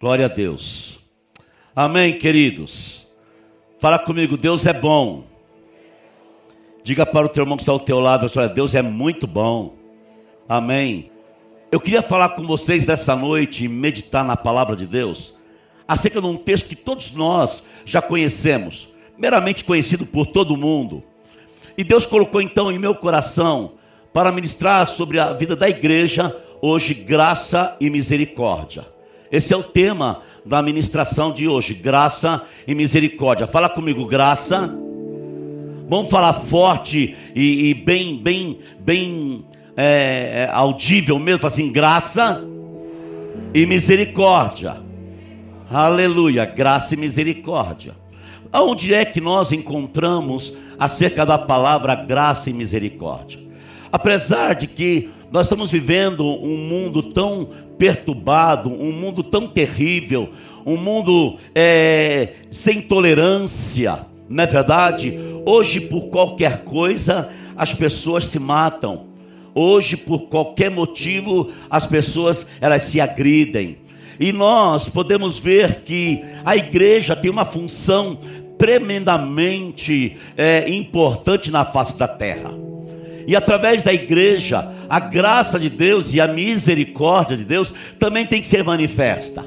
Glória a Deus. Amém, queridos. Fala comigo, Deus é bom. Diga para o teu irmão que está ao teu lado, olha, Deus é muito bom. Amém. Eu queria falar com vocês nessa noite e meditar na palavra de Deus acerca de um texto que todos nós já conhecemos, meramente conhecido por todo mundo. E Deus colocou então em meu coração para ministrar sobre a vida da igreja hoje graça e misericórdia. Esse é o tema da ministração de hoje, graça e misericórdia. Fala comigo, graça. Vamos falar forte e, e bem, bem, bem é, é audível mesmo, assim, graça e misericórdia. Aleluia, graça e misericórdia. Aonde é que nós encontramos acerca da palavra graça e misericórdia? Apesar de que nós estamos vivendo um mundo tão perturbado, um mundo tão terrível, um mundo é, sem tolerância, não é verdade? Hoje, por qualquer coisa, as pessoas se matam. Hoje, por qualquer motivo, as pessoas elas se agridem. E nós podemos ver que a igreja tem uma função tremendamente é, importante na face da terra. E através da igreja, a graça de Deus e a misericórdia de Deus também tem que ser manifesta.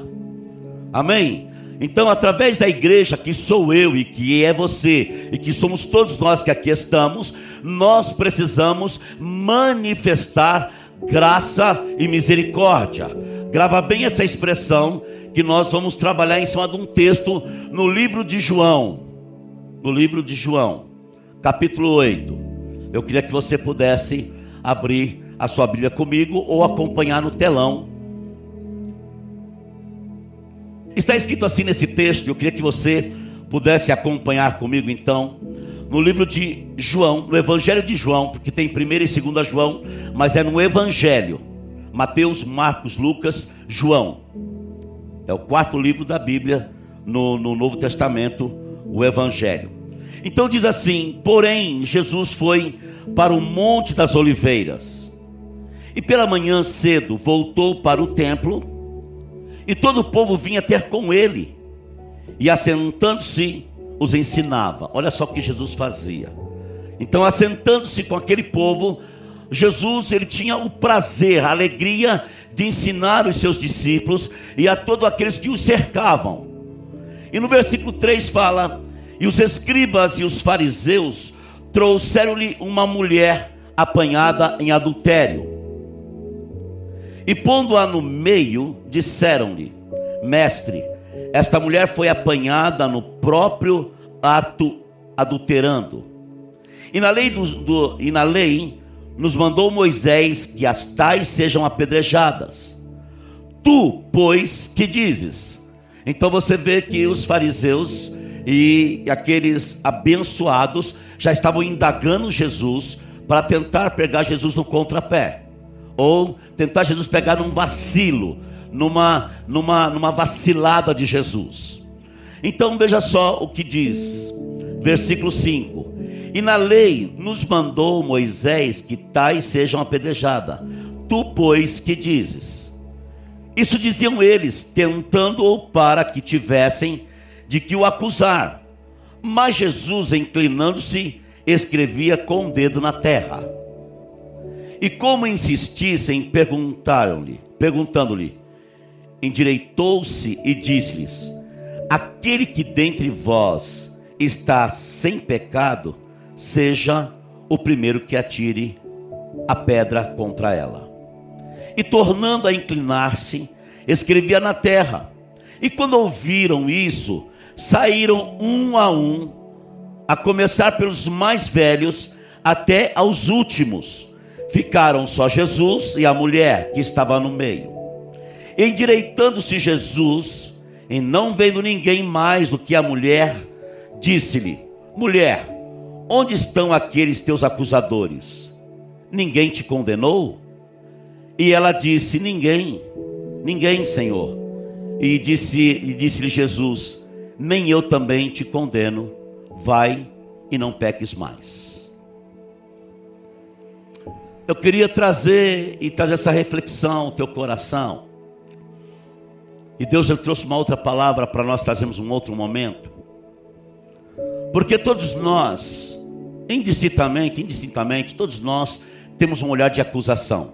Amém? Então, através da igreja, que sou eu e que é você, e que somos todos nós que aqui estamos, nós precisamos manifestar graça e misericórdia. Grava bem essa expressão que nós vamos trabalhar em cima de um texto no livro de João. No livro de João, capítulo 8 eu queria que você pudesse abrir a sua Bíblia comigo ou acompanhar no telão. Está escrito assim nesse texto, eu queria que você pudesse acompanhar comigo então, no livro de João, no Evangelho de João, porque tem primeira e segunda João, mas é no Evangelho. Mateus, Marcos, Lucas, João. É o quarto livro da Bíblia no, no Novo Testamento, o Evangelho. Então diz assim: porém, Jesus foi para o Monte das Oliveiras. E pela manhã cedo voltou para o templo, e todo o povo vinha ter com ele, e assentando-se, os ensinava. Olha só o que Jesus fazia. Então, assentando-se com aquele povo, Jesus ele tinha o prazer, a alegria de ensinar os seus discípulos e a todos aqueles que o cercavam. E no versículo 3 fala: E os escribas e os fariseus trouxeram-lhe uma mulher apanhada em adultério. E pondo-a no meio, disseram-lhe: Mestre, esta mulher foi apanhada no próprio ato adulterando. E na lei, do, do, e na lei nos mandou Moisés que as tais sejam apedrejadas. Tu, pois, que dizes? Então você vê que os fariseus e aqueles abençoados já estavam indagando Jesus para tentar pegar Jesus no contrapé, ou tentar Jesus pegar num vacilo, numa, numa, numa vacilada de Jesus. Então veja só o que diz, versículo 5: E na lei nos mandou Moisés que tais sejam apedrejadas, tu, pois, que dizes? Isso diziam eles, tentando-o para que tivessem de que o acusar. Mas Jesus, inclinando-se, escrevia com o dedo na terra. E como insistissem, perguntaram-lhe, perguntando-lhe, endireitou-se e disse-lhes: Aquele que dentre vós está sem pecado, seja o primeiro que atire a pedra contra ela. E tornando a inclinar-se, escrevia na terra. E quando ouviram isso, saíram um a um, a começar pelos mais velhos até aos últimos. Ficaram só Jesus e a mulher que estava no meio. Endireitando-se Jesus, e não vendo ninguém mais do que a mulher, disse-lhe: Mulher, onde estão aqueles teus acusadores? Ninguém te condenou? E ela disse: Ninguém, ninguém, Senhor. E disse-lhe disse Jesus: nem eu também te condeno. Vai e não peques mais. Eu queria trazer e trazer essa reflexão ao teu coração. E Deus ele trouxe uma outra palavra para nós trazermos um outro momento. Porque todos nós, indistintamente, indistintamente, todos nós temos um olhar de acusação.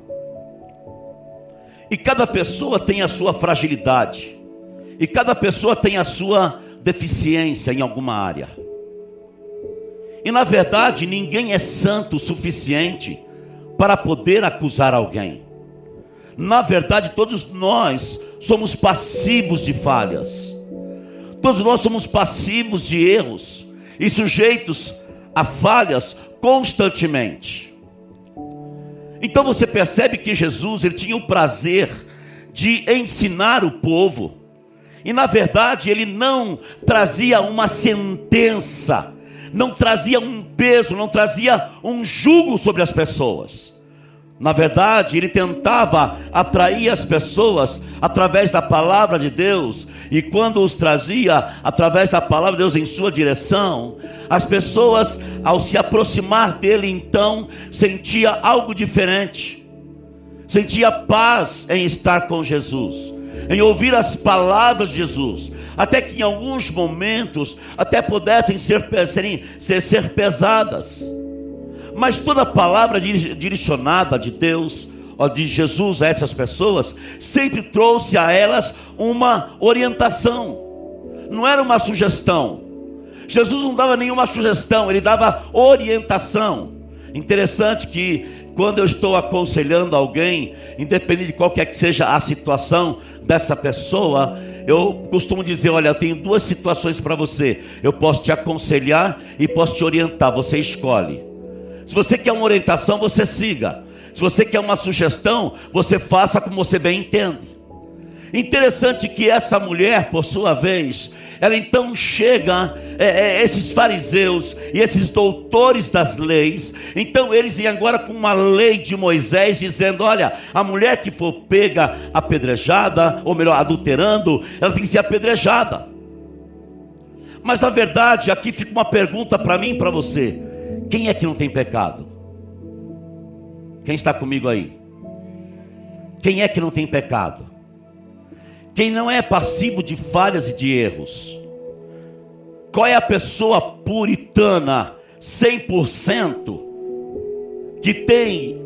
E cada pessoa tem a sua fragilidade. E cada pessoa tem a sua deficiência em alguma área. E na verdade, ninguém é santo o suficiente para poder acusar alguém. Na verdade, todos nós somos passivos de falhas. Todos nós somos passivos de erros e sujeitos a falhas constantemente. Então você percebe que Jesus ele tinha o prazer de ensinar o povo. E na verdade ele não trazia uma sentença, não trazia um peso, não trazia um jugo sobre as pessoas. Na verdade, ele tentava atrair as pessoas através da palavra de Deus, e quando os trazia através da palavra de Deus em sua direção, as pessoas, ao se aproximar dele, então, sentia algo diferente. Sentia paz em estar com Jesus, em ouvir as palavras de Jesus, até que em alguns momentos até pudessem ser, ser, ser pesadas mas toda palavra direcionada de Deus, de Jesus a essas pessoas, sempre trouxe a elas uma orientação, não era uma sugestão. Jesus não dava nenhuma sugestão, ele dava orientação. Interessante que quando eu estou aconselhando alguém, independente de qualquer que seja a situação dessa pessoa, eu costumo dizer: olha, eu tenho duas situações para você. Eu posso te aconselhar e posso te orientar, você escolhe. Se você quer uma orientação, você siga. Se você quer uma sugestão, você faça como você bem entende. Interessante que essa mulher, por sua vez, ela então chega, é, é, esses fariseus e esses doutores das leis, então eles vêm agora com uma lei de Moisés dizendo: olha, a mulher que for pega apedrejada, ou melhor, adulterando, ela tem que ser apedrejada. Mas na verdade, aqui fica uma pergunta para mim e para você: quem é que não tem pecado? Quem está comigo aí? Quem é que não tem pecado? Quem não é passivo de falhas e de erros? Qual é a pessoa puritana 100% que tem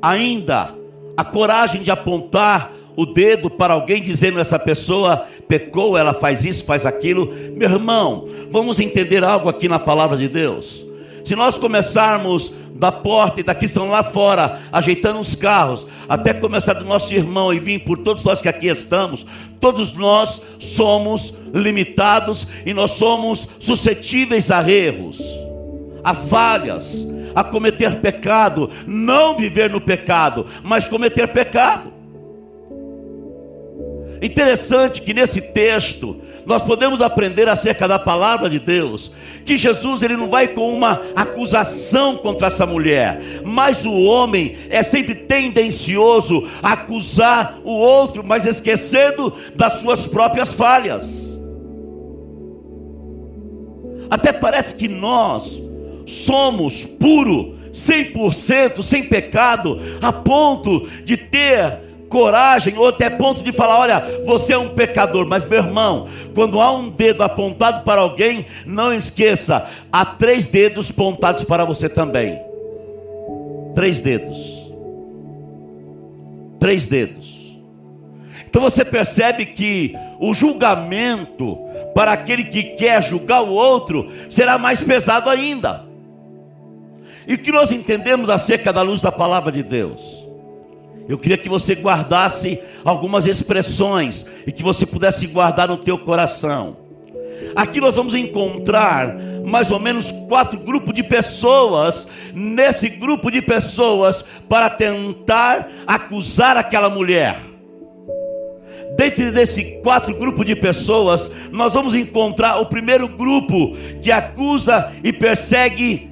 ainda a coragem de apontar o dedo para alguém dizendo essa pessoa pecou, ela faz isso, faz aquilo. Meu irmão, vamos entender algo aqui na palavra de Deus. Se nós começarmos da porta e daqui estão lá fora, ajeitando os carros, até começar do nosso irmão e vir por todos nós que aqui estamos, todos nós somos limitados e nós somos suscetíveis a erros, a falhas, a cometer pecado, não viver no pecado, mas cometer pecado. Interessante que nesse texto nós podemos aprender acerca da palavra de Deus, que Jesus ele não vai com uma acusação contra essa mulher, mas o homem é sempre tendencioso a acusar o outro, mas esquecendo das suas próprias falhas. Até parece que nós somos puro, 100%, sem pecado, a ponto de ter coragem ou até ponto de falar: olha, você é um pecador. Mas, meu irmão, quando há um dedo apontado para alguém, não esqueça: há três dedos apontados para você também. Três dedos. Três dedos. Então você percebe que o julgamento para aquele que quer julgar o outro será mais pesado ainda. E o que nós entendemos acerca da luz da palavra de Deus? Eu queria que você guardasse algumas expressões e que você pudesse guardar no teu coração. Aqui nós vamos encontrar mais ou menos quatro grupos de pessoas, nesse grupo de pessoas, para tentar acusar aquela mulher. Dentro desse quatro grupos de pessoas, nós vamos encontrar o primeiro grupo que acusa e persegue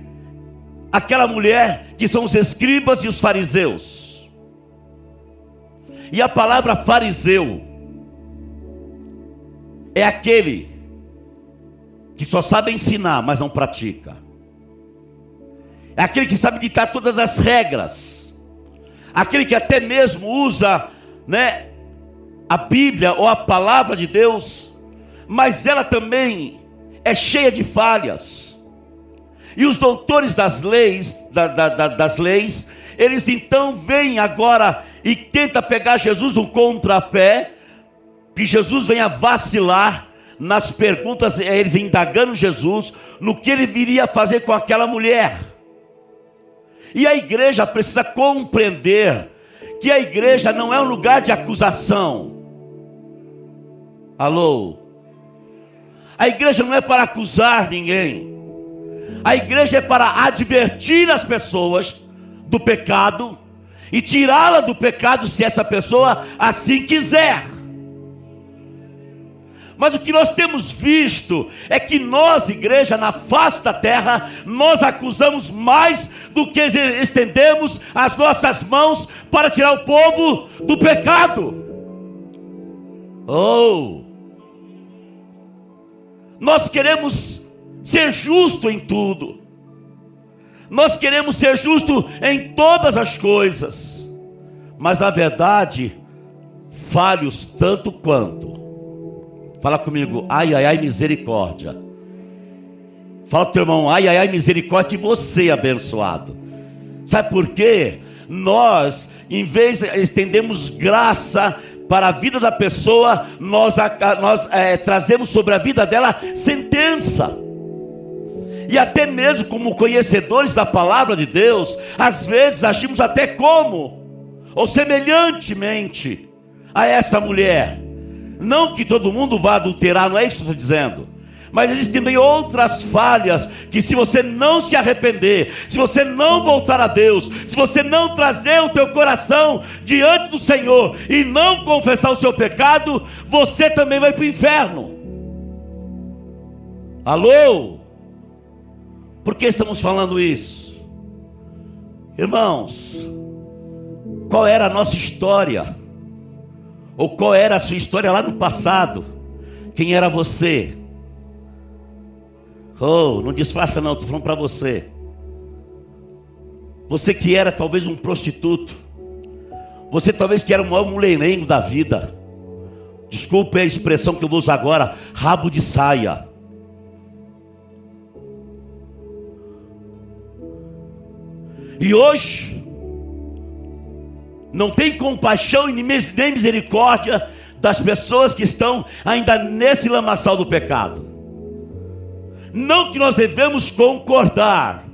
aquela mulher, que são os escribas e os fariseus. E a palavra fariseu é aquele que só sabe ensinar, mas não pratica. É aquele que sabe ditar todas as regras. Aquele que até mesmo usa, né, a Bíblia ou a palavra de Deus, mas ela também é cheia de falhas. E os doutores das leis, da, da, da, das leis, eles então vêm agora e tenta pegar Jesus no contrapé, que Jesus venha vacilar nas perguntas, eles indagando Jesus no que ele viria fazer com aquela mulher. E a igreja precisa compreender que a igreja não é um lugar de acusação. Alô? A igreja não é para acusar ninguém. A igreja é para advertir as pessoas do pecado e tirá-la do pecado se essa pessoa assim quiser. Mas o que nós temos visto é que nós, igreja, na face da terra, nós acusamos mais do que estendemos as nossas mãos para tirar o povo do pecado. Oh! Nós queremos ser justo em tudo. Nós queremos ser justo em todas as coisas. Mas na verdade, falhos tanto quanto Fala comigo, ai, ai, ai, misericórdia. Fala teu irmão, ai, ai, ai, misericórdia de você, abençoado. Sabe por quê? Nós, em vez de estendemos graça para a vida da pessoa, nós, nós é, trazemos sobre a vida dela sentença. E até mesmo como conhecedores da palavra de Deus, às vezes agimos até como, ou semelhantemente a essa mulher. Não que todo mundo vá adulterar, não é isso que estou dizendo. Mas existem também outras falhas que se você não se arrepender, se você não voltar a Deus, se você não trazer o teu coração diante do Senhor e não confessar o seu pecado, você também vai para o inferno. Alô? Por que estamos falando isso? Irmãos, qual era a nossa história? Ou qual era a sua história lá no passado? Quem era você? Oh, não disfarça não, estou falando para você. Você que era talvez um prostituto. Você talvez que era o maior mulherengo da vida. Desculpe a expressão que eu vou usar agora, rabo de saia. E hoje não tem compaixão e nem misericórdia das pessoas que estão ainda nesse lamaçal do pecado. Não que nós devemos concordar,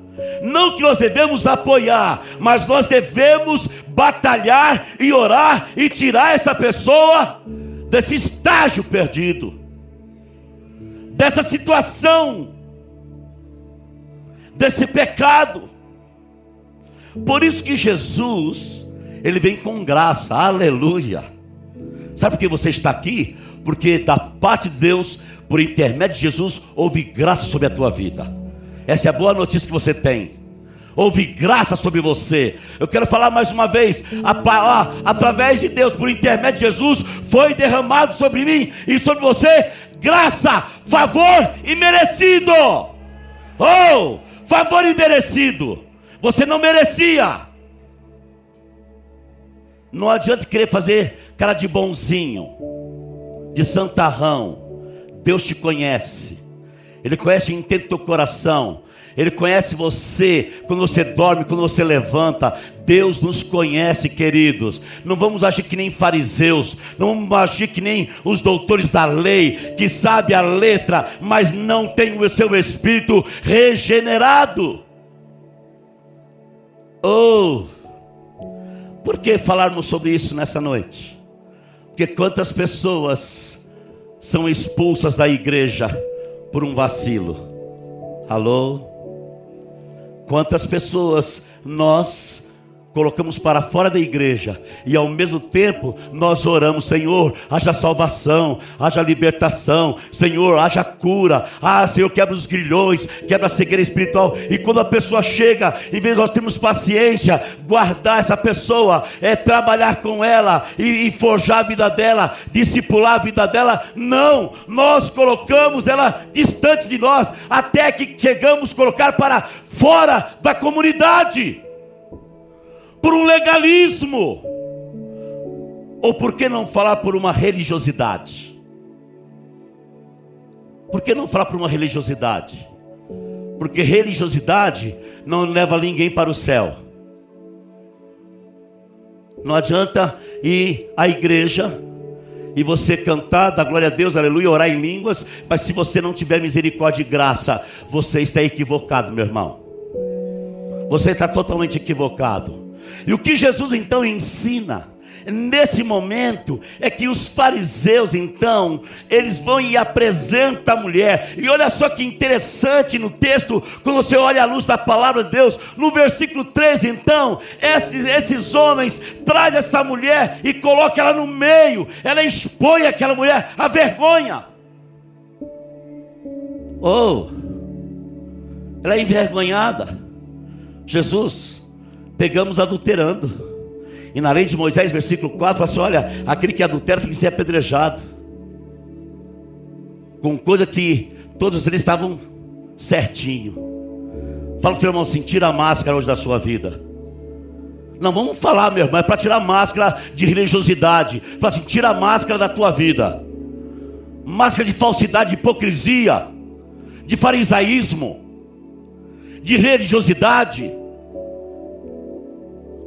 não que nós devemos apoiar, mas nós devemos batalhar e orar e tirar essa pessoa desse estágio perdido, dessa situação, desse pecado. Por isso que Jesus ele vem com graça, aleluia. Sabe por que você está aqui? Porque da parte de Deus, por intermédio de Jesus, houve graça sobre a tua vida. Essa é a boa notícia que você tem. Houve graça sobre você. Eu quero falar mais uma vez: a, a, através de Deus, por intermédio de Jesus, foi derramado sobre mim e sobre você graça, favor e merecido. Oh, favor e merecido. Você não merecia. Não adianta querer fazer cara de bonzinho, de santarrão. Deus te conhece. Ele conhece e entende teu coração. Ele conhece você quando você dorme, quando você levanta. Deus nos conhece, queridos. Não vamos agir que nem fariseus, não vamos agir que nem os doutores da lei, que sabe a letra, mas não tem o seu espírito regenerado. Oh, por que falarmos sobre isso nessa noite? Porque quantas pessoas são expulsas da igreja por um vacilo? Alô? Quantas pessoas nós colocamos para fora da igreja. E ao mesmo tempo nós oramos, Senhor, haja salvação, haja libertação, Senhor, haja cura, ah, Senhor, quebra os grilhões, quebra a cegueira espiritual. E quando a pessoa chega, em vez de nós termos paciência, guardar essa pessoa, é trabalhar com ela e, e forjar a vida dela, discipular a vida dela, não, nós colocamos ela distante de nós, até que chegamos a colocar para fora da comunidade por um legalismo. Ou por que não falar por uma religiosidade? Por que não falar por uma religiosidade? Porque religiosidade não leva ninguém para o céu. Não adianta ir à igreja e você cantar, dar glória a Deus, aleluia, orar em línguas, mas se você não tiver misericórdia e graça, você está equivocado, meu irmão. Você está totalmente equivocado. E o que Jesus então ensina? Nesse momento é que os fariseus, então, eles vão e apresentam a mulher. E olha só que interessante no texto, quando você olha a luz da palavra de Deus, no versículo 13, então, esses, esses homens trazem essa mulher e colocam ela no meio. Ela expõe aquela mulher a vergonha. Oh, ela é envergonhada. Jesus, pegamos adulterando. E na lei de Moisés, versículo 4, fala assim: olha, aquele que adultera tem que ser apedrejado. Com coisa que todos eles estavam certinho. Fala para o irmão assim: tira a máscara hoje da sua vida. Não, vamos falar, meu irmão, é para tirar a máscara de religiosidade. Fala assim: tira a máscara da tua vida. Máscara de falsidade, de hipocrisia, de farisaísmo, de religiosidade.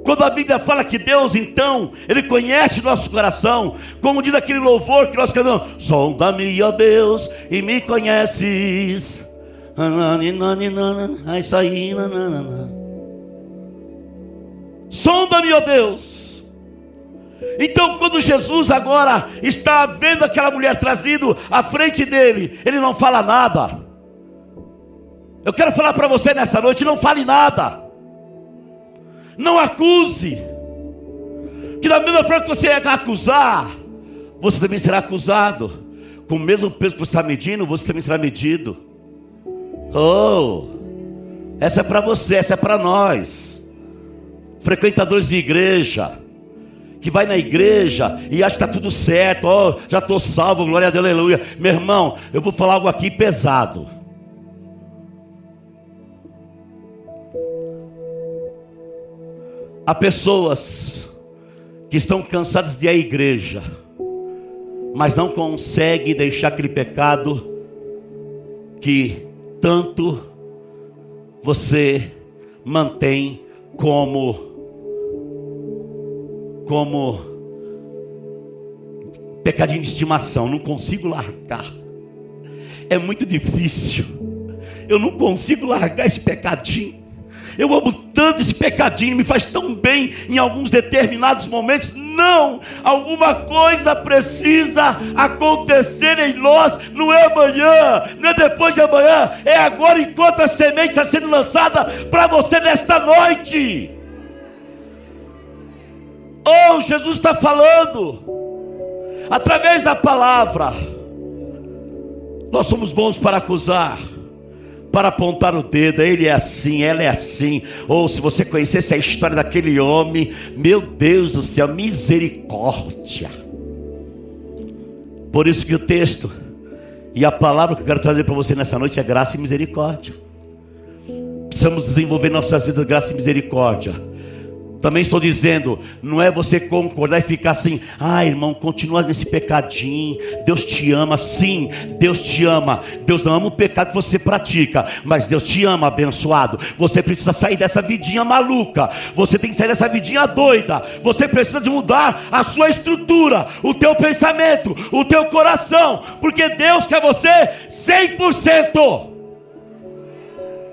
Quando a Bíblia fala que Deus, então, Ele conhece nosso coração, como diz aquele louvor que nós cantamos: Sonda-me, ó Deus, e me conheces. Sonda-me, ó Deus. Então, quando Jesus agora está vendo aquela mulher trazido à frente dele, ele não fala nada. Eu quero falar para você nessa noite: não fale nada. Não acuse. Que da mesma forma que você é acusar, você também será acusado. Com o mesmo peso que você está medindo, você também será medido. Oh, essa é para você, essa é para nós. Frequentadores de igreja, que vai na igreja e acha que está tudo certo, oh, já estou salvo, glória a Deus, aleluia. Meu irmão, eu vou falar algo aqui pesado. Há pessoas que estão cansadas de ir à igreja, mas não conseguem deixar aquele pecado que tanto você mantém como como pecadinho de estimação, não consigo largar. É muito difícil. Eu não consigo largar esse pecadinho. Eu amo tanto esse pecadinho, me faz tão bem em alguns determinados momentos. Não, alguma coisa precisa acontecer em nós. Não é amanhã, não é depois de amanhã, é agora enquanto a semente está sendo lançada para você nesta noite. Oh, Jesus está falando através da palavra. Nós somos bons para acusar para apontar o dedo, ele é assim, ela é assim. Ou se você conhecesse a história daquele homem, meu Deus do céu, misericórdia. Por isso que o texto e a palavra que eu quero trazer para você nessa noite é graça e misericórdia. Precisamos desenvolver nossas vidas graça e misericórdia também estou dizendo, não é você concordar e ficar assim, ah, irmão, continua nesse pecadinho. Deus te ama, sim, Deus te ama. Deus não ama o pecado que você pratica, mas Deus te ama, abençoado. Você precisa sair dessa vidinha maluca. Você tem que sair dessa vidinha doida. Você precisa de mudar a sua estrutura, o teu pensamento, o teu coração, porque Deus quer você 100%.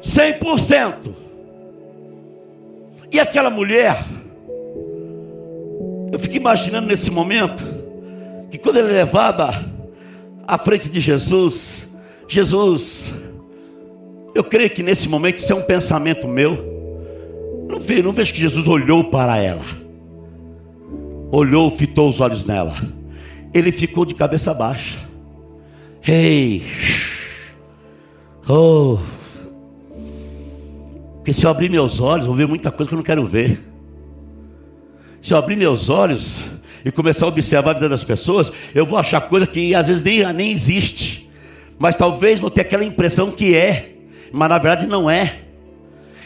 100%. E aquela mulher, eu fico imaginando nesse momento, que quando ela é levada à frente de Jesus, Jesus, eu creio que nesse momento isso é um pensamento meu. Não vejo, não vejo que Jesus olhou para ela, olhou, fitou os olhos nela. Ele ficou de cabeça baixa. Ei, oh, porque se eu abrir meus olhos, vou ver muita coisa que eu não quero ver. Se eu abrir meus olhos e começar a observar a vida das pessoas, eu vou achar coisa que às vezes nem, nem existe. Mas talvez vou ter aquela impressão que é, mas na verdade não é.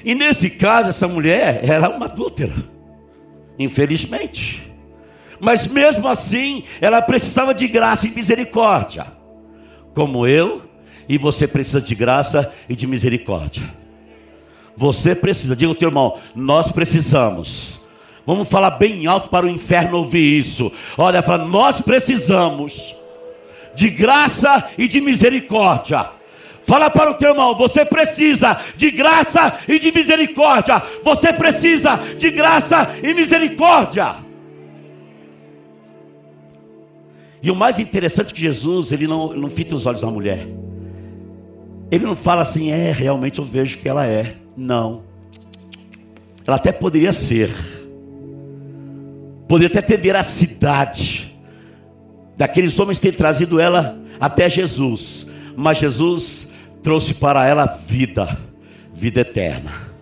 E nesse caso, essa mulher era uma adúltera. Infelizmente. Mas mesmo assim, ela precisava de graça e misericórdia. Como eu e você precisa de graça e de misericórdia. Você precisa, diga ao teu irmão, nós precisamos. Vamos falar bem alto para o inferno ouvir isso. Olha, fala, nós precisamos de graça e de misericórdia. Fala para o teu irmão, você precisa de graça e de misericórdia. Você precisa de graça e misericórdia. E o mais interessante é que Jesus, ele não, não fita os olhos da mulher. Ele não fala assim, é, realmente eu vejo que ela é. Não. Ela até poderia ser. Poderia até ter veracidade. Daqueles homens ter trazido ela até Jesus. Mas Jesus trouxe para ela vida, vida eterna.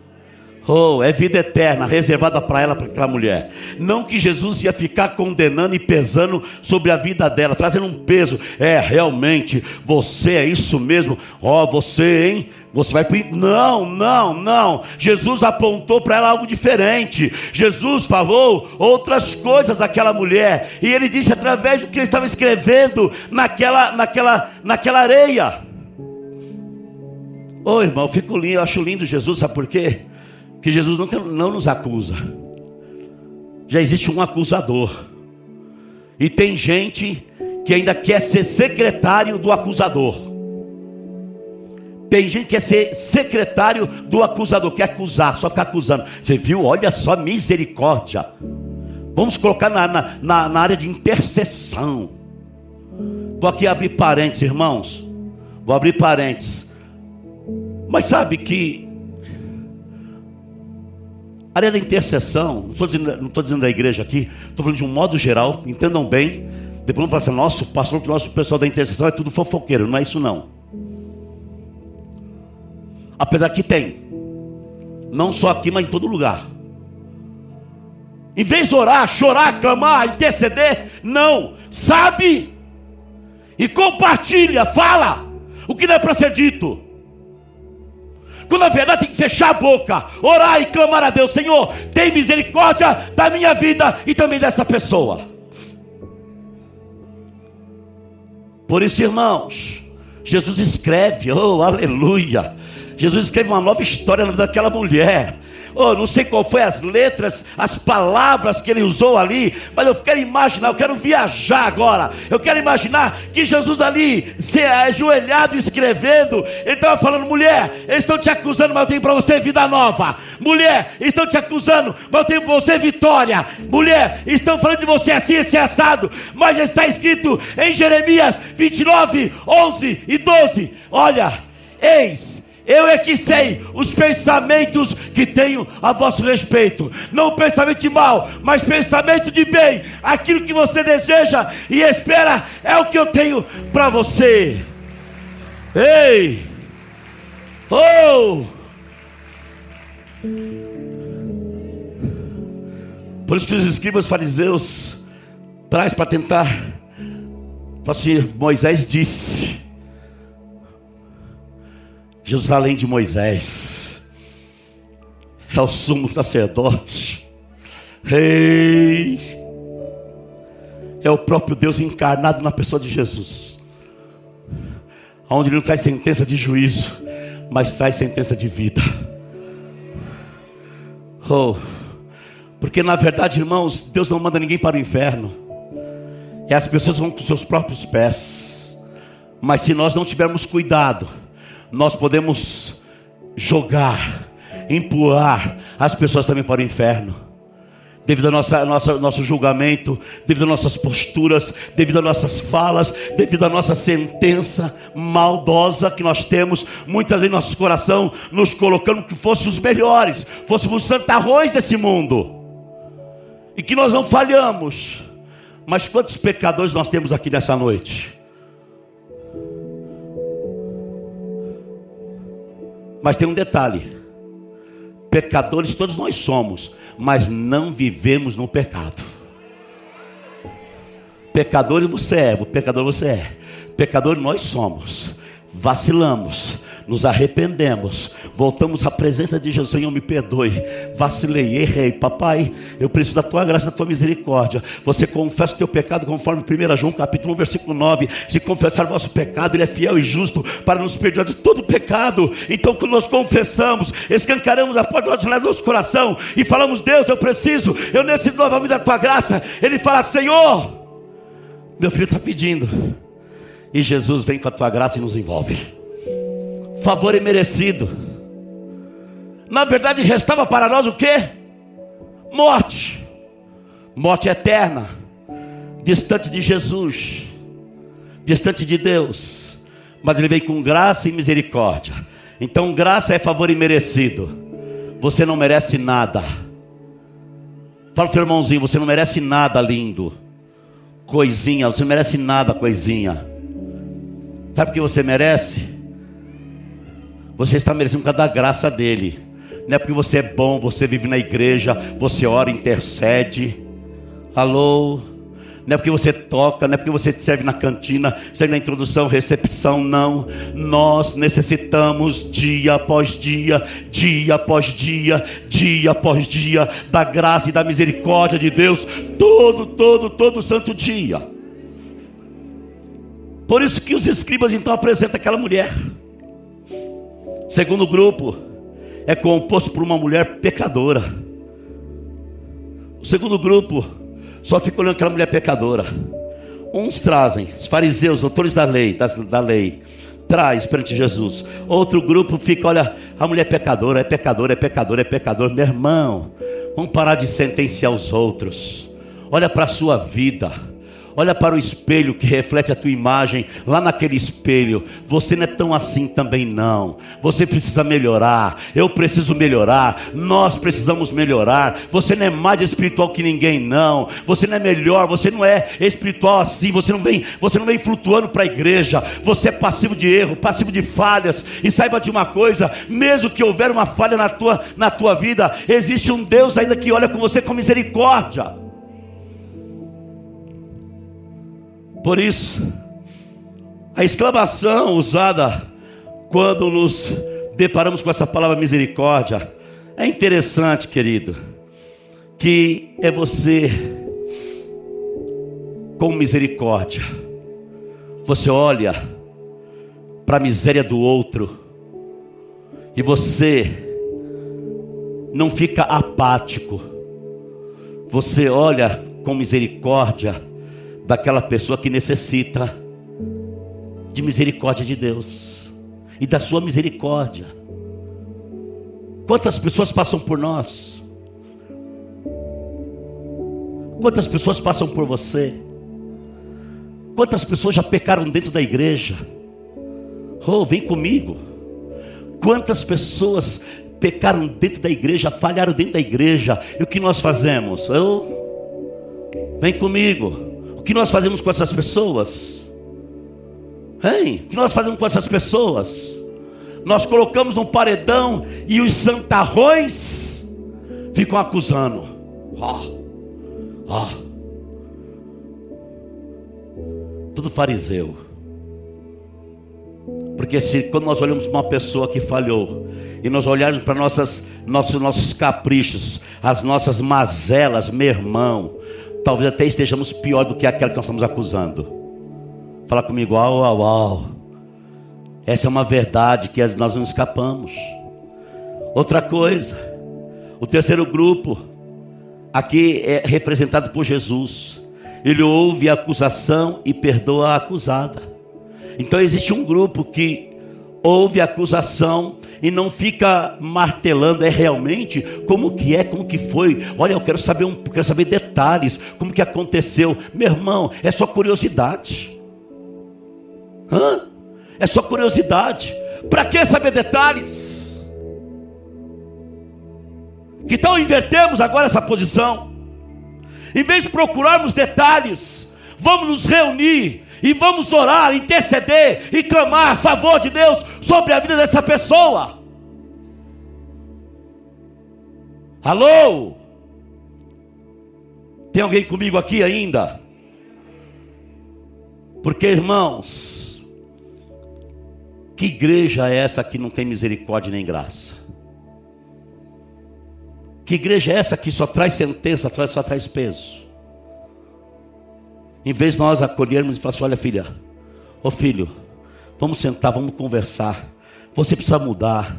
Oh, é vida eterna, reservada para ela, para aquela mulher. Não que Jesus ia ficar condenando e pesando sobre a vida dela, trazendo um peso. É, realmente, você é isso mesmo. Ó, oh, você, hein? Você vai para. Não, não, não. Jesus apontou para ela algo diferente. Jesus falou outras coisas àquela mulher. E ele disse através do que ele estava escrevendo naquela, naquela, naquela areia. Ô oh, irmão, eu fico lindo, eu acho lindo Jesus, sabe por quê? que Jesus nunca não nos acusa. Já existe um acusador. E tem gente que ainda quer ser secretário do acusador. Tem gente que quer ser secretário do acusador, quer acusar, só ficar acusando. Você viu? Olha só, misericórdia. Vamos colocar na, na, na, na área de intercessão. Vou aqui abrir parênteses, irmãos. Vou abrir parênteses. Mas sabe que a área da intercessão, não estou dizendo, dizendo da igreja aqui, estou falando de um modo geral, entendam bem. Depois não falar assim, nosso pastor, nosso pessoal da intercessão é tudo fofoqueiro, não é isso não. Apesar que tem, não só aqui, mas em todo lugar. Em vez de orar, chorar, clamar, interceder, não, sabe e compartilha, fala o que não é para ser dito. Quando na verdade tem que fechar a boca, orar e clamar a Deus: Senhor, tem misericórdia da minha vida e também dessa pessoa. Por isso, irmãos, Jesus escreve, oh aleluia. Jesus escreve uma nova história na vida daquela mulher oh, não sei qual foi as letras, as palavras que ele usou ali, mas eu quero imaginar, eu quero viajar agora. Eu quero imaginar que Jesus ali, se ajoelhado escrevendo, ele estava falando: mulher, eles estão te acusando, mas eu tenho para você vida nova. Mulher, estão te acusando, mas eu tenho para você vitória. Mulher, estão falando de você assim, esse assado, mas está escrito em Jeremias 29, 11 e 12: olha, eis eu é que sei os pensamentos que tenho a vosso respeito. Não pensamento de mal, mas pensamento de bem. Aquilo que você deseja e espera é o que eu tenho para você. Ei! Oh! Por isso que os escribas fariseus traz para tentar. Assim, Moisés disse Jerusalém de Moisés, é o sumo sacerdote, rei, é o próprio Deus encarnado na pessoa de Jesus, onde ele não traz sentença de juízo, mas traz sentença de vida. Oh, porque na verdade, irmãos, Deus não manda ninguém para o inferno, e as pessoas vão com seus próprios pés, mas se nós não tivermos cuidado, nós podemos jogar, empurrar as pessoas também para o inferno. Devido ao nossa, nossa, nosso julgamento, devido às nossas posturas, devido às nossas falas, devido à nossa sentença maldosa que nós temos, muitas vezes nosso coração nos colocando que fôssemos os melhores, fôssemos os santarrões desse mundo, e que nós não falhamos. Mas quantos pecadores nós temos aqui nessa noite? Mas tem um detalhe: pecadores todos nós somos, mas não vivemos no pecado. Pecador você é, o pecador você é. Pecador nós somos. Vacilamos, nos arrependemos, voltamos à presença de Jesus, Senhor, me perdoe, vacilei, errei, papai, eu preciso da tua graça, da tua misericórdia. Você confessa o teu pecado conforme 1 João capítulo 1, versículo 9. Se confessar o nosso pecado, Ele é fiel e justo para nos perdoar de todo pecado. Então, quando nós confessamos, escancaramos a porta do nosso coração e falamos, Deus, eu preciso, eu necessito novamente da tua graça. Ele fala, Senhor, meu filho está pedindo. E Jesus vem com a tua graça e nos envolve. Favor imerecido. Na verdade, restava para nós o que? Morte. Morte eterna. Distante de Jesus. Distante de Deus. Mas ele veio com graça e misericórdia. Então, graça é favor imerecido. Você não merece nada. Fala pro teu irmãozinho, você não merece nada, lindo. Coisinha, você não merece nada, coisinha. Sabe o que você merece? Você está merecendo por causa da graça dele. Não é porque você é bom, você vive na igreja, você ora, intercede. Alô? Não é porque você toca, não é porque você serve na cantina, serve na introdução, recepção, não. Nós necessitamos dia após dia, dia após dia, dia após dia, da graça e da misericórdia de Deus, todo, todo, todo santo dia. Por isso que os escribas então apresentam aquela mulher. Segundo grupo é composto por uma mulher pecadora. O segundo grupo só fica olhando aquela mulher pecadora. Uns trazem, os fariseus, autores da lei, das, da lei, traz perante Jesus. Outro grupo fica, olha, a mulher é pecadora, é pecadora, é pecadora, é pecadora. Meu irmão, vamos parar de sentenciar os outros. Olha para a sua vida. Olha para o espelho que reflete a tua imagem, lá naquele espelho. Você não é tão assim também, não. Você precisa melhorar. Eu preciso melhorar. Nós precisamos melhorar. Você não é mais espiritual que ninguém, não. Você não é melhor. Você não é espiritual assim. Você não vem, você não vem flutuando para a igreja. Você é passivo de erro, passivo de falhas. E saiba de uma coisa: mesmo que houver uma falha na tua, na tua vida, existe um Deus ainda que olha com você com misericórdia. Por isso, a exclamação usada quando nos deparamos com essa palavra misericórdia é interessante, querido, que é você com misericórdia. Você olha para a miséria do outro e você não fica apático. Você olha com misericórdia daquela pessoa que necessita de misericórdia de Deus e da sua misericórdia. Quantas pessoas passam por nós? Quantas pessoas passam por você? Quantas pessoas já pecaram dentro da igreja? Oh, vem comigo. Quantas pessoas pecaram dentro da igreja, falharam dentro da igreja? E o que nós fazemos? Eu Vem comigo. O que nós fazemos com essas pessoas? Hein? O que nós fazemos com essas pessoas? Nós colocamos no paredão e os santarrões ficam acusando. Ó, ó. Tudo fariseu. Porque se quando nós olhamos uma pessoa que falhou e nós olharmos para nossas, nossos, nossos caprichos, as nossas mazelas, meu irmão, talvez até estejamos pior do que aquela que nós estamos acusando. Fala comigo, uau, uau, uau. Essa é uma verdade que nós não escapamos. Outra coisa, o terceiro grupo, aqui é representado por Jesus. Ele ouve a acusação e perdoa a acusada. Então existe um grupo que ouve a acusação e não fica martelando, é realmente como que é, como que foi. Olha, eu quero saber um, quero saber detalhes, como que aconteceu. Meu irmão, é só curiosidade. Hã? É só curiosidade. Para que saber detalhes? Que tal invertermos agora essa posição? Em vez de procurarmos detalhes, vamos nos reunir e vamos orar, interceder e clamar a favor de Deus sobre a vida dessa pessoa. Alô? Tem alguém comigo aqui ainda? Porque, irmãos, Que igreja é essa que não tem misericórdia nem graça? Que igreja é essa que só traz sentença, só traz peso? Em vez de nós acolhermos e falar assim: olha, filha, ô filho, vamos sentar, vamos conversar. Você precisa mudar.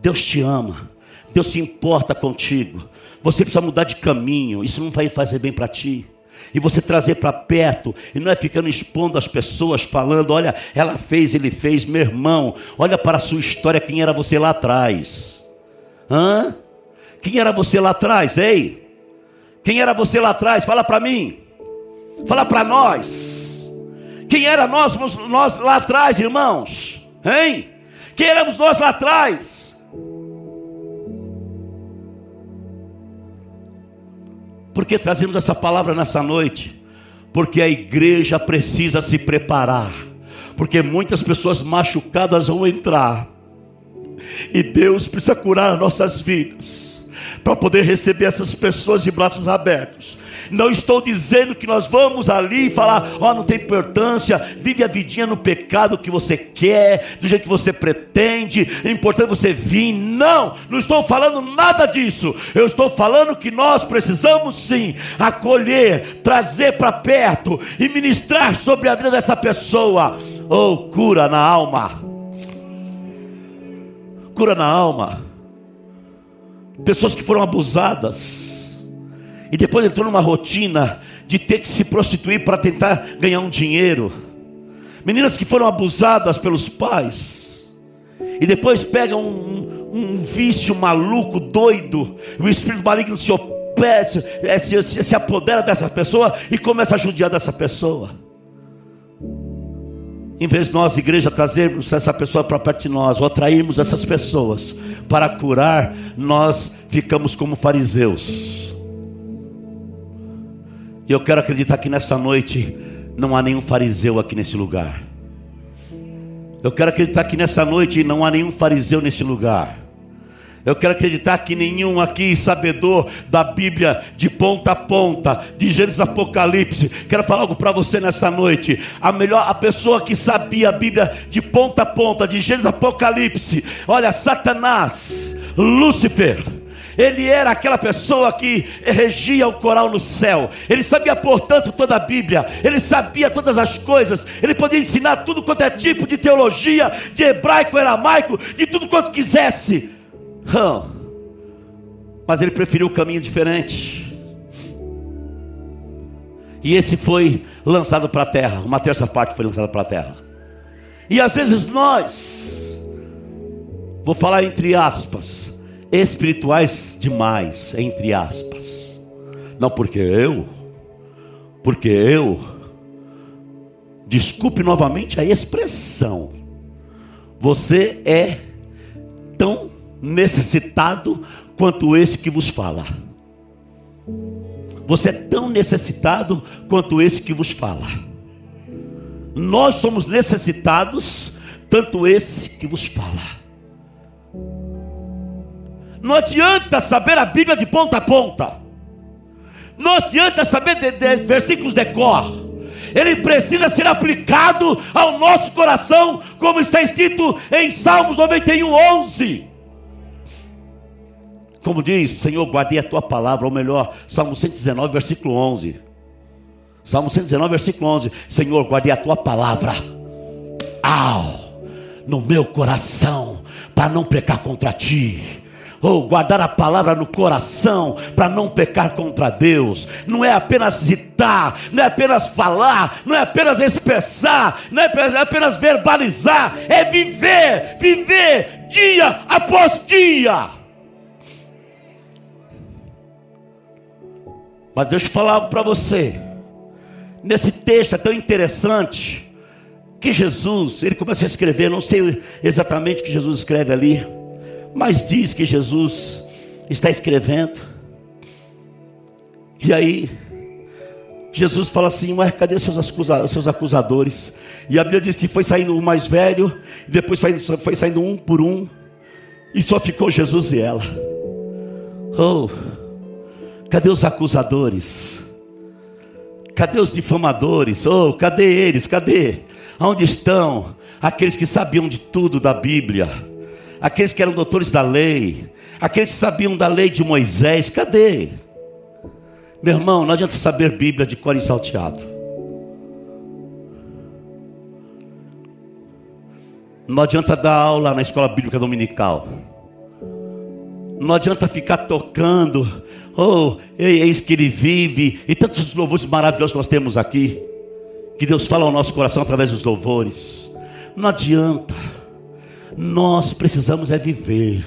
Deus te ama. Deus se importa contigo. Você precisa mudar de caminho. Isso não vai fazer bem para ti. E você trazer para perto, e não é ficando expondo as pessoas, falando: olha, ela fez, ele fez, meu irmão, olha para a sua história, quem era você lá atrás? Hã? Quem era você lá atrás, ei? Quem era você lá atrás? Fala para mim. Fala para nós. Quem era nós, nós lá atrás, irmãos? Hein? Quem éramos nós lá atrás? Por que trazemos essa palavra nessa noite? Porque a igreja precisa se preparar. Porque muitas pessoas machucadas vão entrar. E Deus precisa curar nossas vidas para poder receber essas pessoas de braços abertos. Não estou dizendo que nós vamos ali falar, ó, oh, não tem importância, vive a vidinha no pecado que você quer, do jeito que você pretende, é importante você vir. Não, não estou falando nada disso. Eu estou falando que nós precisamos sim acolher, trazer para perto e ministrar sobre a vida dessa pessoa. Oh, cura na alma. Cura na alma pessoas que foram abusadas e depois entrou numa rotina de ter que se prostituir para tentar ganhar um dinheiro. Meninas que foram abusadas pelos pais e depois pegam um, um, um vício maluco, doido, o espírito maligno se, opede, é, se, se, se apodera dessa pessoa e começa a judiar dessa pessoa. Em vez de nós, igreja, trazermos essa pessoa para perto de nós, ou atrairmos essas pessoas para curar, nós ficamos como fariseus. E eu quero acreditar que nessa noite não há nenhum fariseu aqui nesse lugar. Eu quero acreditar que nessa noite não há nenhum fariseu nesse lugar. Eu quero acreditar que nenhum aqui sabedor da Bíblia de ponta a ponta, de Gênesis Apocalipse, quero falar algo para você nessa noite. A melhor a pessoa que sabia a Bíblia de ponta a ponta, de Gênesis Apocalipse, olha, Satanás, Lúcifer, ele era aquela pessoa que regia o coral no céu. Ele sabia, portanto, toda a Bíblia. Ele sabia todas as coisas. Ele podia ensinar tudo quanto é tipo de teologia, de hebraico, aramaico, de tudo quanto quisesse. Mas ele preferiu um caminho diferente. E esse foi lançado para a terra. Uma terça parte foi lançada para a terra. E às vezes nós, vou falar entre aspas, espirituais demais, entre aspas. Não porque eu, porque eu, desculpe novamente a expressão, você é tão necessitado quanto esse que vos fala. Você é tão necessitado quanto esse que vos fala. Nós somos necessitados, tanto esse que vos fala. Não adianta saber a Bíblia de ponta a ponta. Não adianta saber de, de versículos de cor. Ele precisa ser aplicado ao nosso coração, como está escrito em Salmos 91, 11. Como diz, Senhor, guardei a tua palavra, ou melhor, Salmo 119, versículo 11. Salmo 119, versículo 11. Senhor, guardei a tua palavra. Ao, no meu coração, para não pecar contra ti ou guardar a palavra no coração para não pecar contra Deus. Não é apenas citar, não é apenas falar, não é apenas expressar, não é apenas verbalizar, é viver, viver dia após dia. Mas deixa eu falar algo para você. Nesse texto é tão interessante que Jesus, ele começa a escrever, não sei exatamente o que Jesus escreve ali, mas diz que Jesus está escrevendo. E aí, Jesus fala assim: Mas cadê seus, acusa seus acusadores? E a Bíblia diz que foi saindo o mais velho, depois foi, foi saindo um por um, e só ficou Jesus e ela. Oh, Cadê os acusadores? Cadê os difamadores? Oh, cadê eles? Cadê? Onde estão aqueles que sabiam de tudo da Bíblia? Aqueles que eram doutores da lei? Aqueles que sabiam da lei de Moisés? Cadê? Meu irmão, não adianta saber Bíblia de cor salteado. Não adianta dar aula na escola bíblica dominical. Não adianta ficar tocando. Oh, eis que ele vive. E tantos louvores maravilhosos que nós temos aqui. Que Deus fala ao nosso coração através dos louvores. Não adianta. Nós precisamos é viver.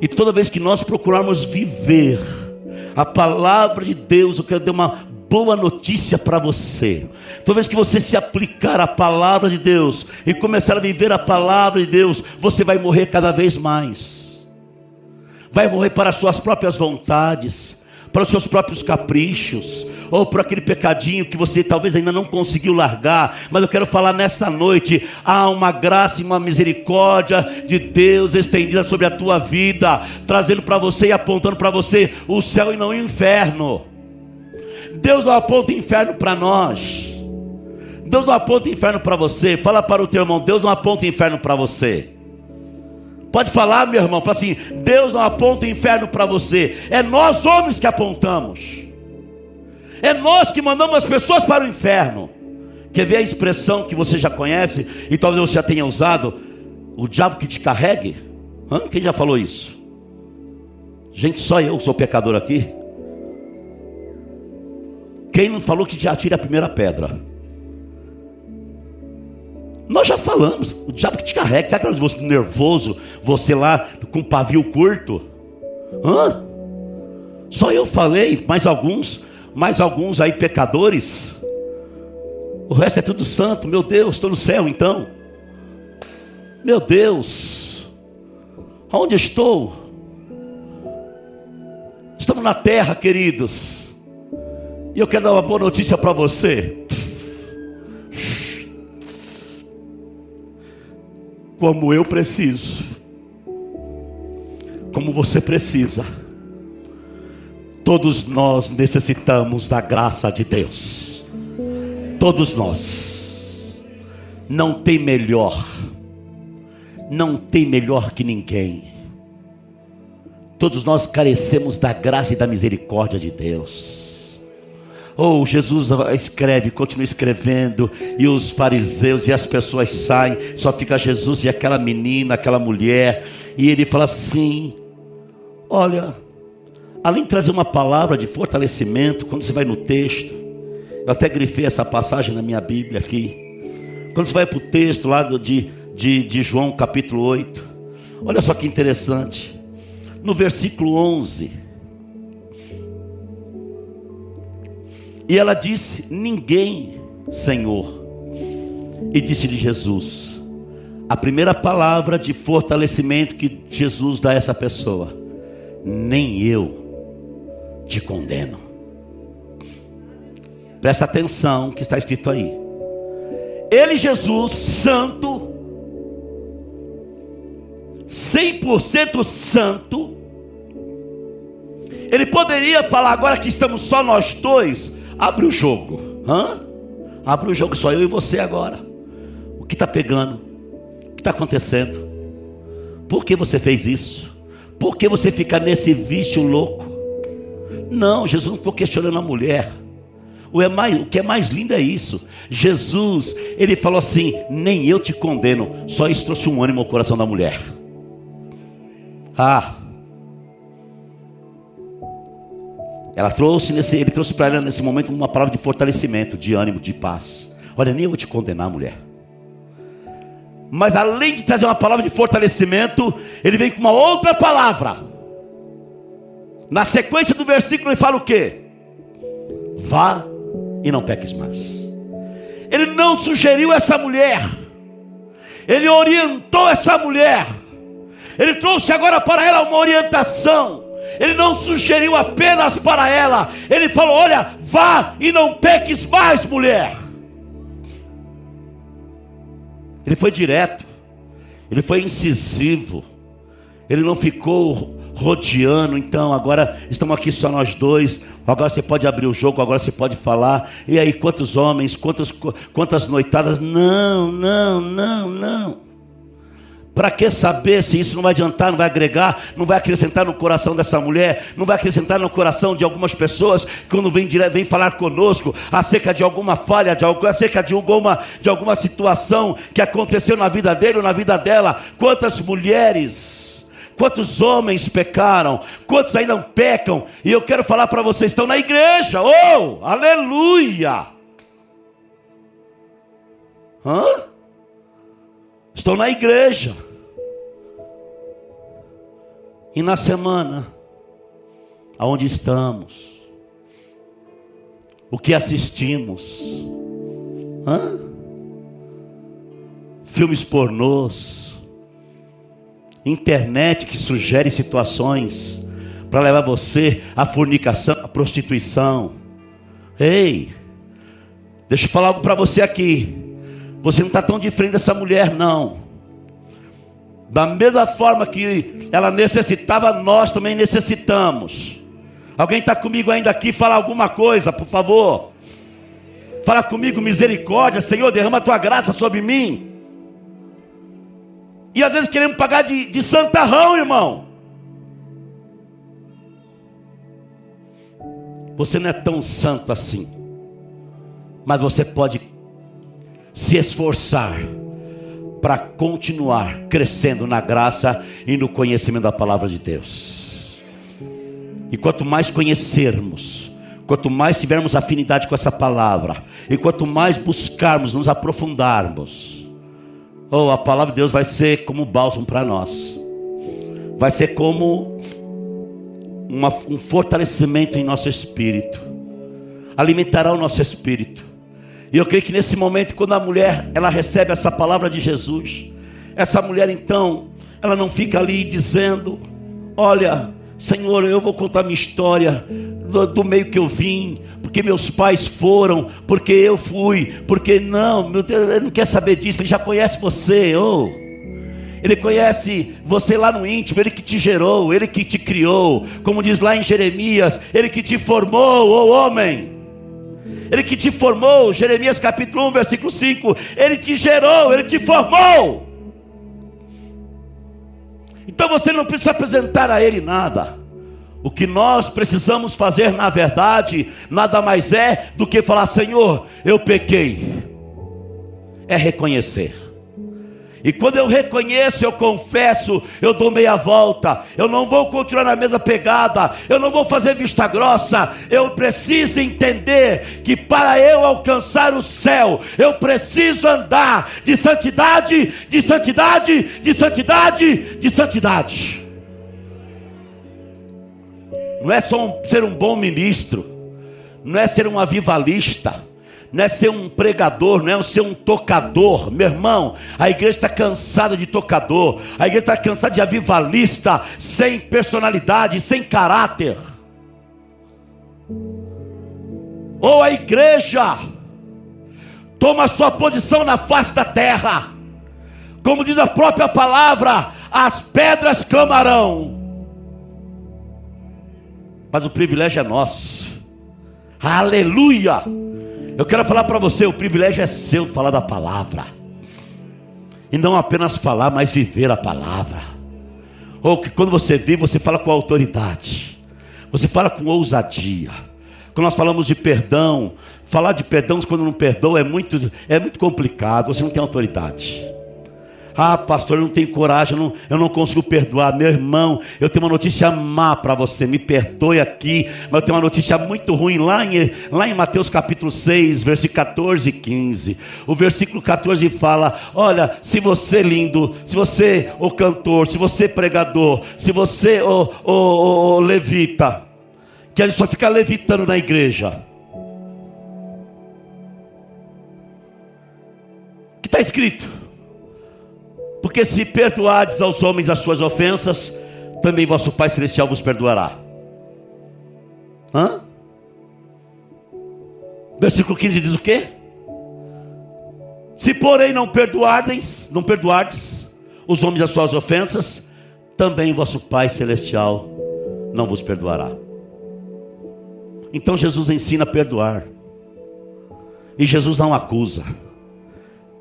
E toda vez que nós procurarmos viver a palavra de Deus, eu quero dar uma boa notícia para você. Toda vez que você se aplicar à palavra de Deus e começar a viver a palavra de Deus, você vai morrer cada vez mais. Vai morrer para as suas próprias vontades, para os seus próprios caprichos, ou por aquele pecadinho que você talvez ainda não conseguiu largar, mas eu quero falar nessa noite: há uma graça e uma misericórdia de Deus estendida sobre a tua vida, trazendo para você e apontando para você o céu e não o inferno. Deus não aponta inferno para nós. Deus não aponta inferno para você. Fala para o teu irmão: Deus não aponta inferno para você. Pode falar, meu irmão. Fala assim: Deus não aponta inferno para você. É nós homens que apontamos. É nós que mandamos as pessoas para o inferno. Quer ver a expressão que você já conhece e talvez você já tenha usado? O diabo que te carregue? Hã? Quem já falou isso? Gente, só eu sou pecador aqui. Quem não falou que já tira a primeira pedra? Nós já falamos, o diabo que te carrega, sabe aquela de você nervoso, você lá com pavio curto? Hã? Só eu falei, mais alguns, mais alguns aí pecadores. O resto é tudo santo, meu Deus, estou no céu então. Meu Deus, aonde estou? Estamos na terra, queridos. E eu quero dar uma boa notícia para você. Como eu preciso, como você precisa, todos nós necessitamos da graça de Deus. Todos nós. Não tem melhor, não tem melhor que ninguém. Todos nós carecemos da graça e da misericórdia de Deus. Oh, Jesus escreve, continua escrevendo, e os fariseus e as pessoas saem, só fica Jesus e aquela menina, aquela mulher, e ele fala assim: Olha, além de trazer uma palavra de fortalecimento, quando você vai no texto, eu até grifei essa passagem na minha Bíblia aqui, quando você vai para o texto lá de, de, de João capítulo 8, olha só que interessante, no versículo 11. E ela disse: Ninguém, Senhor. E disse-lhe Jesus: A primeira palavra de fortalecimento que Jesus dá a essa pessoa: Nem eu te condeno. Presta atenção que está escrito aí. Ele, Jesus, santo, 100% santo, ele poderia falar agora que estamos só nós dois, Abre o jogo. Hã? Abre o jogo, só eu e você agora. O que está pegando? O que está acontecendo? Por que você fez isso? Por que você fica nesse vício louco? Não, Jesus não ficou questionando a mulher. O, é mais, o que é mais lindo é isso. Jesus, ele falou assim: nem eu te condeno. Só isso trouxe um ânimo ao coração da mulher. Ah, Ela trouxe nesse, ele trouxe para ela nesse momento uma palavra de fortalecimento, de ânimo, de paz. Olha, nem eu vou te condenar, mulher. Mas além de trazer uma palavra de fortalecimento, ele vem com uma outra palavra. Na sequência do versículo ele fala o quê? Vá e não peques mais. Ele não sugeriu essa mulher. Ele orientou essa mulher. Ele trouxe agora para ela uma orientação. Ele não sugeriu apenas para ela, ele falou: Olha, vá e não peques mais, mulher. Ele foi direto, ele foi incisivo, ele não ficou rodeando. Então, agora estamos aqui só nós dois. Agora você pode abrir o jogo, agora você pode falar. E aí, quantos homens, quantas, quantas noitadas? Não, não, não, não. Para que saber se isso não vai adiantar, não vai agregar, não vai acrescentar no coração dessa mulher, não vai acrescentar no coração de algumas pessoas quando vem, vem falar conosco acerca de alguma falha, de algo, acerca de alguma, de alguma situação que aconteceu na vida dele ou na vida dela. Quantas mulheres, quantos homens pecaram, quantos ainda pecam, e eu quero falar para vocês, estão na igreja, oh, aleluia! Hã? Estão na igreja. E na semana, aonde estamos? O que assistimos? Hã? Filmes pornôs, internet que sugere situações para levar você à fornicação, à prostituição. Ei, deixa eu falar algo para você aqui. Você não está tão diferente dessa mulher, não. Da mesma forma que ela necessitava, nós também necessitamos. Alguém está comigo ainda aqui? Fala alguma coisa, por favor. Fala comigo, misericórdia, Senhor, derrama a tua graça sobre mim. E às vezes queremos pagar de, de santarrão, irmão. Você não é tão santo assim. Mas você pode se esforçar para continuar crescendo na graça e no conhecimento da palavra de Deus. E quanto mais conhecermos, quanto mais tivermos afinidade com essa palavra, e quanto mais buscarmos, nos aprofundarmos, oh, a palavra de Deus vai ser como bálsamo para nós, vai ser como uma, um fortalecimento em nosso espírito, alimentará o nosso espírito. E eu creio que nesse momento, quando a mulher ela recebe essa palavra de Jesus, essa mulher então, ela não fica ali dizendo: Olha, Senhor, eu vou contar minha história do, do, meio que eu vim, porque meus pais foram, porque eu fui, porque não, meu Deus, ele não quer saber disso, ele já conhece você, oh. Ele conhece você lá no íntimo, Ele que te gerou, Ele que te criou, como diz lá em Jeremias, Ele que te formou, oh homem. Ele que te formou, Jeremias capítulo 1, versículo 5, Ele te gerou, Ele te formou. Então você não precisa apresentar a Ele nada. O que nós precisamos fazer, na verdade, nada mais é do que falar: Senhor, eu pequei. É reconhecer. E quando eu reconheço, eu confesso, eu dou meia volta. Eu não vou continuar na mesma pegada. Eu não vou fazer vista grossa. Eu preciso entender que para eu alcançar o céu, eu preciso andar de santidade, de santidade, de santidade, de santidade. Não é só um, ser um bom ministro, não é ser um avivalista. Não é ser um pregador, não é ser um tocador, meu irmão. A igreja está cansada de tocador, a igreja está cansada de avivalista, sem personalidade, sem caráter. Ou a igreja toma sua posição na face da terra, como diz a própria palavra, as pedras clamarão, mas o privilégio é nosso, aleluia. Eu quero falar para você: o privilégio é seu falar da palavra, e não apenas falar, mas viver a palavra. Ou que quando você vive, você fala com autoridade, você fala com ousadia. Quando nós falamos de perdão, falar de perdão quando não perdoa é muito, é muito complicado, você não tem autoridade. Ah, pastor, eu não tenho coragem, eu não, eu não consigo perdoar. Meu irmão, eu tenho uma notícia má para você. Me perdoe aqui, mas eu tenho uma notícia muito ruim lá em, lá em Mateus capítulo 6, versículo 14 e 15. O versículo 14 fala: Olha, se você lindo, se você o cantor, se você pregador, se você o, o, o, levita, que ele só fica levitando na igreja. que está escrito? Porque se perdoardes aos homens as suas ofensas, também vosso Pai Celestial vos perdoará. Hã? Versículo 15 diz o quê? Se porém não perdoardes, não perdoardes os homens as suas ofensas, também vosso Pai Celestial não vos perdoará. Então Jesus ensina a perdoar. E Jesus não acusa.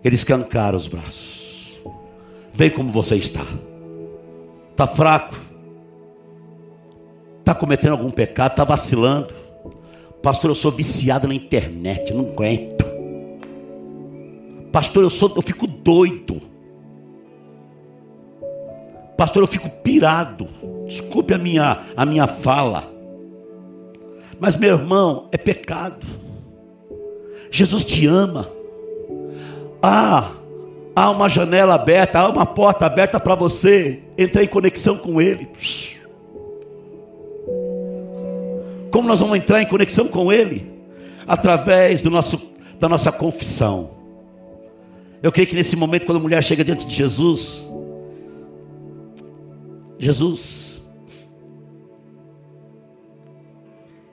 Ele escancara os braços. Vem como você está. Está fraco. Está cometendo algum pecado. Está vacilando. Pastor, eu sou viciado na internet. Não aguento. Pastor, eu, sou, eu fico doido. Pastor, eu fico pirado. Desculpe a minha, a minha fala. Mas, meu irmão, é pecado. Jesus te ama. Ah, há uma janela aberta, há uma porta aberta para você entrar em conexão com Ele. Como nós vamos entrar em conexão com Ele? Através do nosso, da nossa confissão. Eu creio que nesse momento, quando a mulher chega diante de Jesus, Jesus,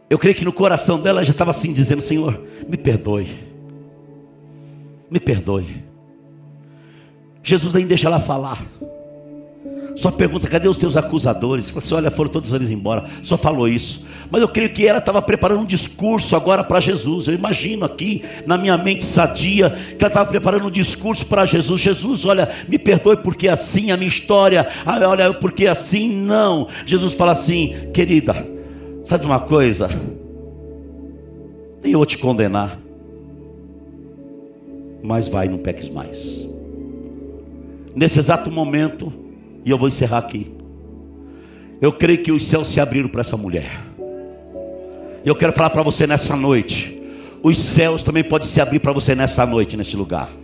eu creio que no coração dela já estava assim, dizendo: Senhor, me perdoe, me perdoe. Jesus nem deixa ela falar. Só pergunta: cadê os teus acusadores? Fala assim: olha, foram todos eles embora. Só falou isso. Mas eu creio que ela estava preparando um discurso agora para Jesus. Eu imagino aqui, na minha mente sadia, que ela estava preparando um discurso para Jesus. Jesus, olha, me perdoe porque é assim a minha história. Ah, olha, porque é assim não. Jesus fala assim: querida, sabe uma coisa? Nem eu vou te condenar. Mas vai, não peques mais. Nesse exato momento, e eu vou encerrar aqui. Eu creio que os céus se abriram para essa mulher. Eu quero falar para você nessa noite. Os céus também podem se abrir para você nessa noite, nesse lugar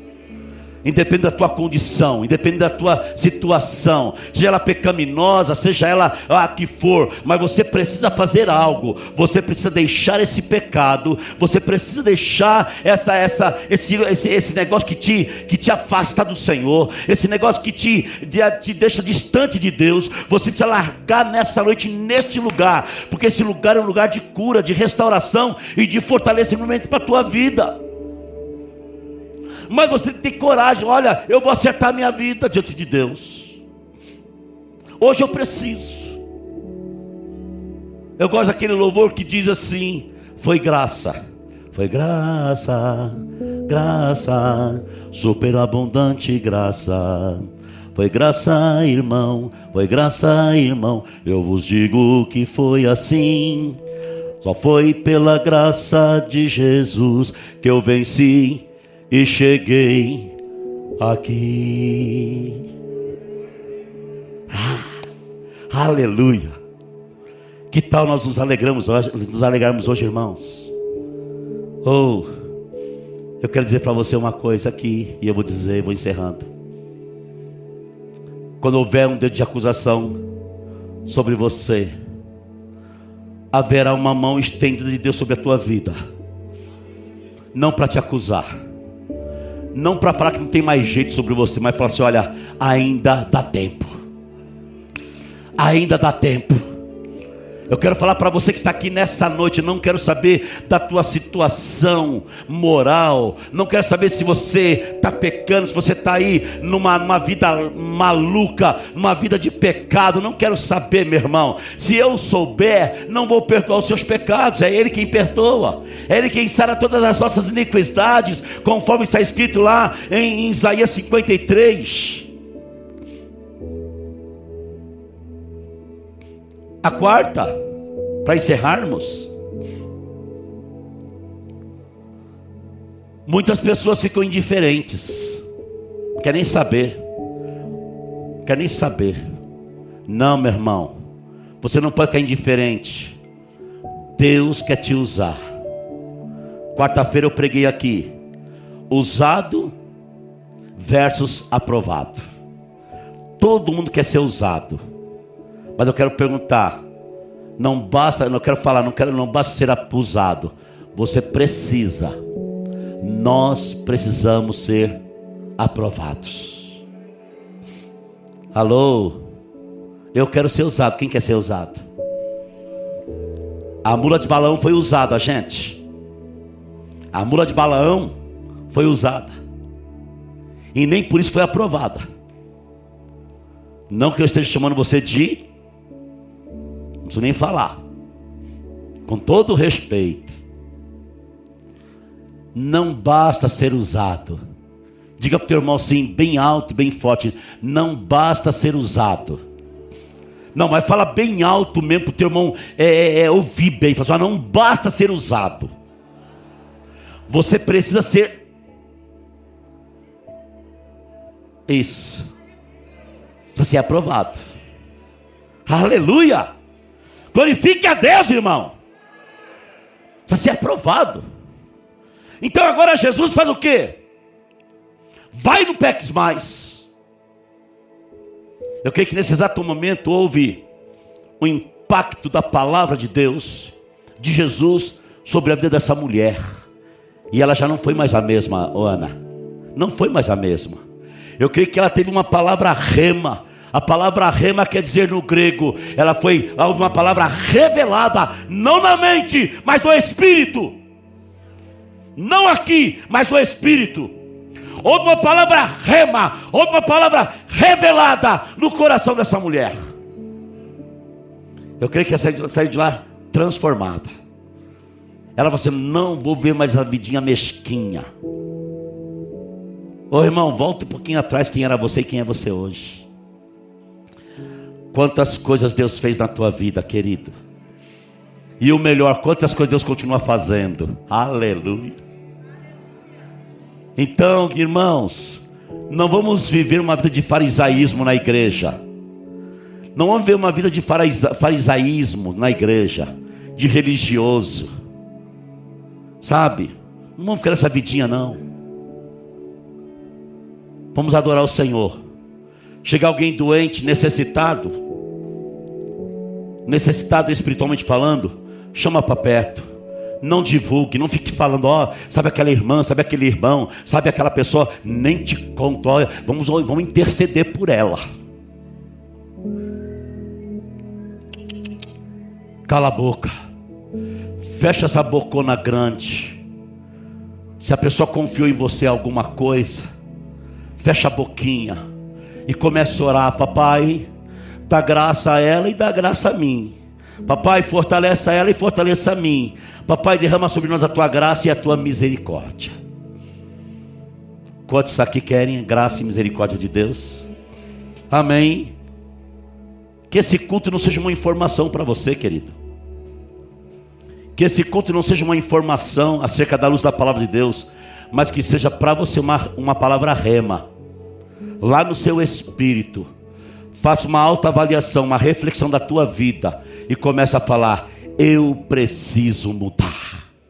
independente da tua condição, independente da tua situação, seja ela pecaminosa, seja ela a que for, mas você precisa fazer algo, você precisa deixar esse pecado, você precisa deixar essa, essa, esse, esse, esse negócio que te, que te afasta do Senhor, esse negócio que te, te deixa distante de Deus, você precisa largar nessa noite, neste lugar, porque esse lugar é um lugar de cura, de restauração e de fortalecimento para a tua vida mas você tem coragem. Olha, eu vou acertar minha vida diante de Deus. Hoje eu preciso. Eu gosto daquele louvor que diz assim: Foi graça, foi graça, graça, superabundante graça. Foi graça, irmão, foi graça, irmão. Eu vos digo que foi assim. Só foi pela graça de Jesus que eu venci e cheguei aqui. Ah, aleluia. Que tal nós nos alegramos hoje, nos alegrarmos hoje, irmãos? Oh, eu quero dizer para você uma coisa aqui e eu vou dizer, vou encerrando. Quando houver um dedo de acusação sobre você, haverá uma mão estendida de Deus sobre a tua vida, não para te acusar não para falar que não tem mais jeito sobre você, mas falar assim: olha, ainda dá tempo. Ainda dá tempo. Eu quero falar para você que está aqui nessa noite, não quero saber da tua situação moral, não quero saber se você está pecando, se você está aí numa, numa vida maluca, numa vida de pecado, não quero saber, meu irmão. Se eu souber, não vou perdoar os seus pecados, é Ele quem perdoa, é Ele quem sara todas as nossas iniquidades, conforme está escrito lá em Isaías 53. A quarta, para encerrarmos. Muitas pessoas ficam indiferentes, quer nem saber, quer nem saber. Não, meu irmão, você não pode ficar indiferente. Deus quer te usar. Quarta-feira eu preguei aqui: usado versus aprovado. Todo mundo quer ser usado. Mas eu quero perguntar, não basta, não quero falar, não quero, não basta ser abusado. Você precisa. Nós precisamos ser aprovados. Alô? Eu quero ser usado. Quem quer ser usado? A mula de balão foi usada, gente. A mula de balão foi usada. E nem por isso foi aprovada. Não que eu esteja chamando você de. Não preciso nem falar. Com todo respeito. Não basta ser usado. Diga para o teu irmão assim, bem alto e bem forte. Não basta ser usado. Não, mas fala bem alto mesmo para o teu irmão é, é, é, ouvir bem. Fala assim, não basta ser usado. Você precisa ser. Isso. Precisa ser aprovado. Aleluia. Glorifique a Deus, irmão. Precisa ser aprovado. Então agora Jesus faz o quê? Vai no Pex Mais. Eu creio que nesse exato momento houve o impacto da palavra de Deus, de Jesus, sobre a vida dessa mulher. E ela já não foi mais a mesma, Ana. Não foi mais a mesma. Eu creio que ela teve uma palavra rema. A palavra rema quer dizer no grego, ela foi uma palavra revelada, não na mente, mas no espírito. Não aqui, mas no espírito. Ou uma palavra rema, ou uma palavra revelada no coração dessa mulher. Eu creio que ela saiu de lá transformada. Ela falou assim: não vou ver mais a vidinha mesquinha. Ô irmão, volta um pouquinho atrás quem era você e quem é você hoje. Quantas coisas Deus fez na tua vida, querido. E o melhor, quantas coisas Deus continua fazendo. Aleluia. Então, irmãos, não vamos viver uma vida de farisaísmo na igreja. Não vamos viver uma vida de farisaísmo na igreja, de religioso. Sabe? Não vamos ficar nessa vidinha, não. Vamos adorar o Senhor. Chega alguém doente, necessitado, necessitado espiritualmente falando, chama para perto. Não divulgue, não fique falando, ó, sabe aquela irmã, sabe aquele irmão, sabe aquela pessoa, nem te conto, ó, vamos, vamos interceder por ela. Cala a boca. Fecha essa bocona grande. Se a pessoa confiou em você alguma coisa, fecha a boquinha e começa a orar, papai, dá graça a ela e dá graça a mim. Papai, fortalece ela e fortaleça a mim. Papai, derrama sobre nós a tua graça e a tua misericórdia. Quantos aqui querem graça e misericórdia de Deus? Amém. Que esse culto não seja uma informação para você, querido. Que esse culto não seja uma informação acerca da luz da palavra de Deus, mas que seja para você uma, uma palavra rema, lá no seu espírito. Faça uma alta avaliação, uma reflexão da tua vida e comece a falar: eu preciso mudar.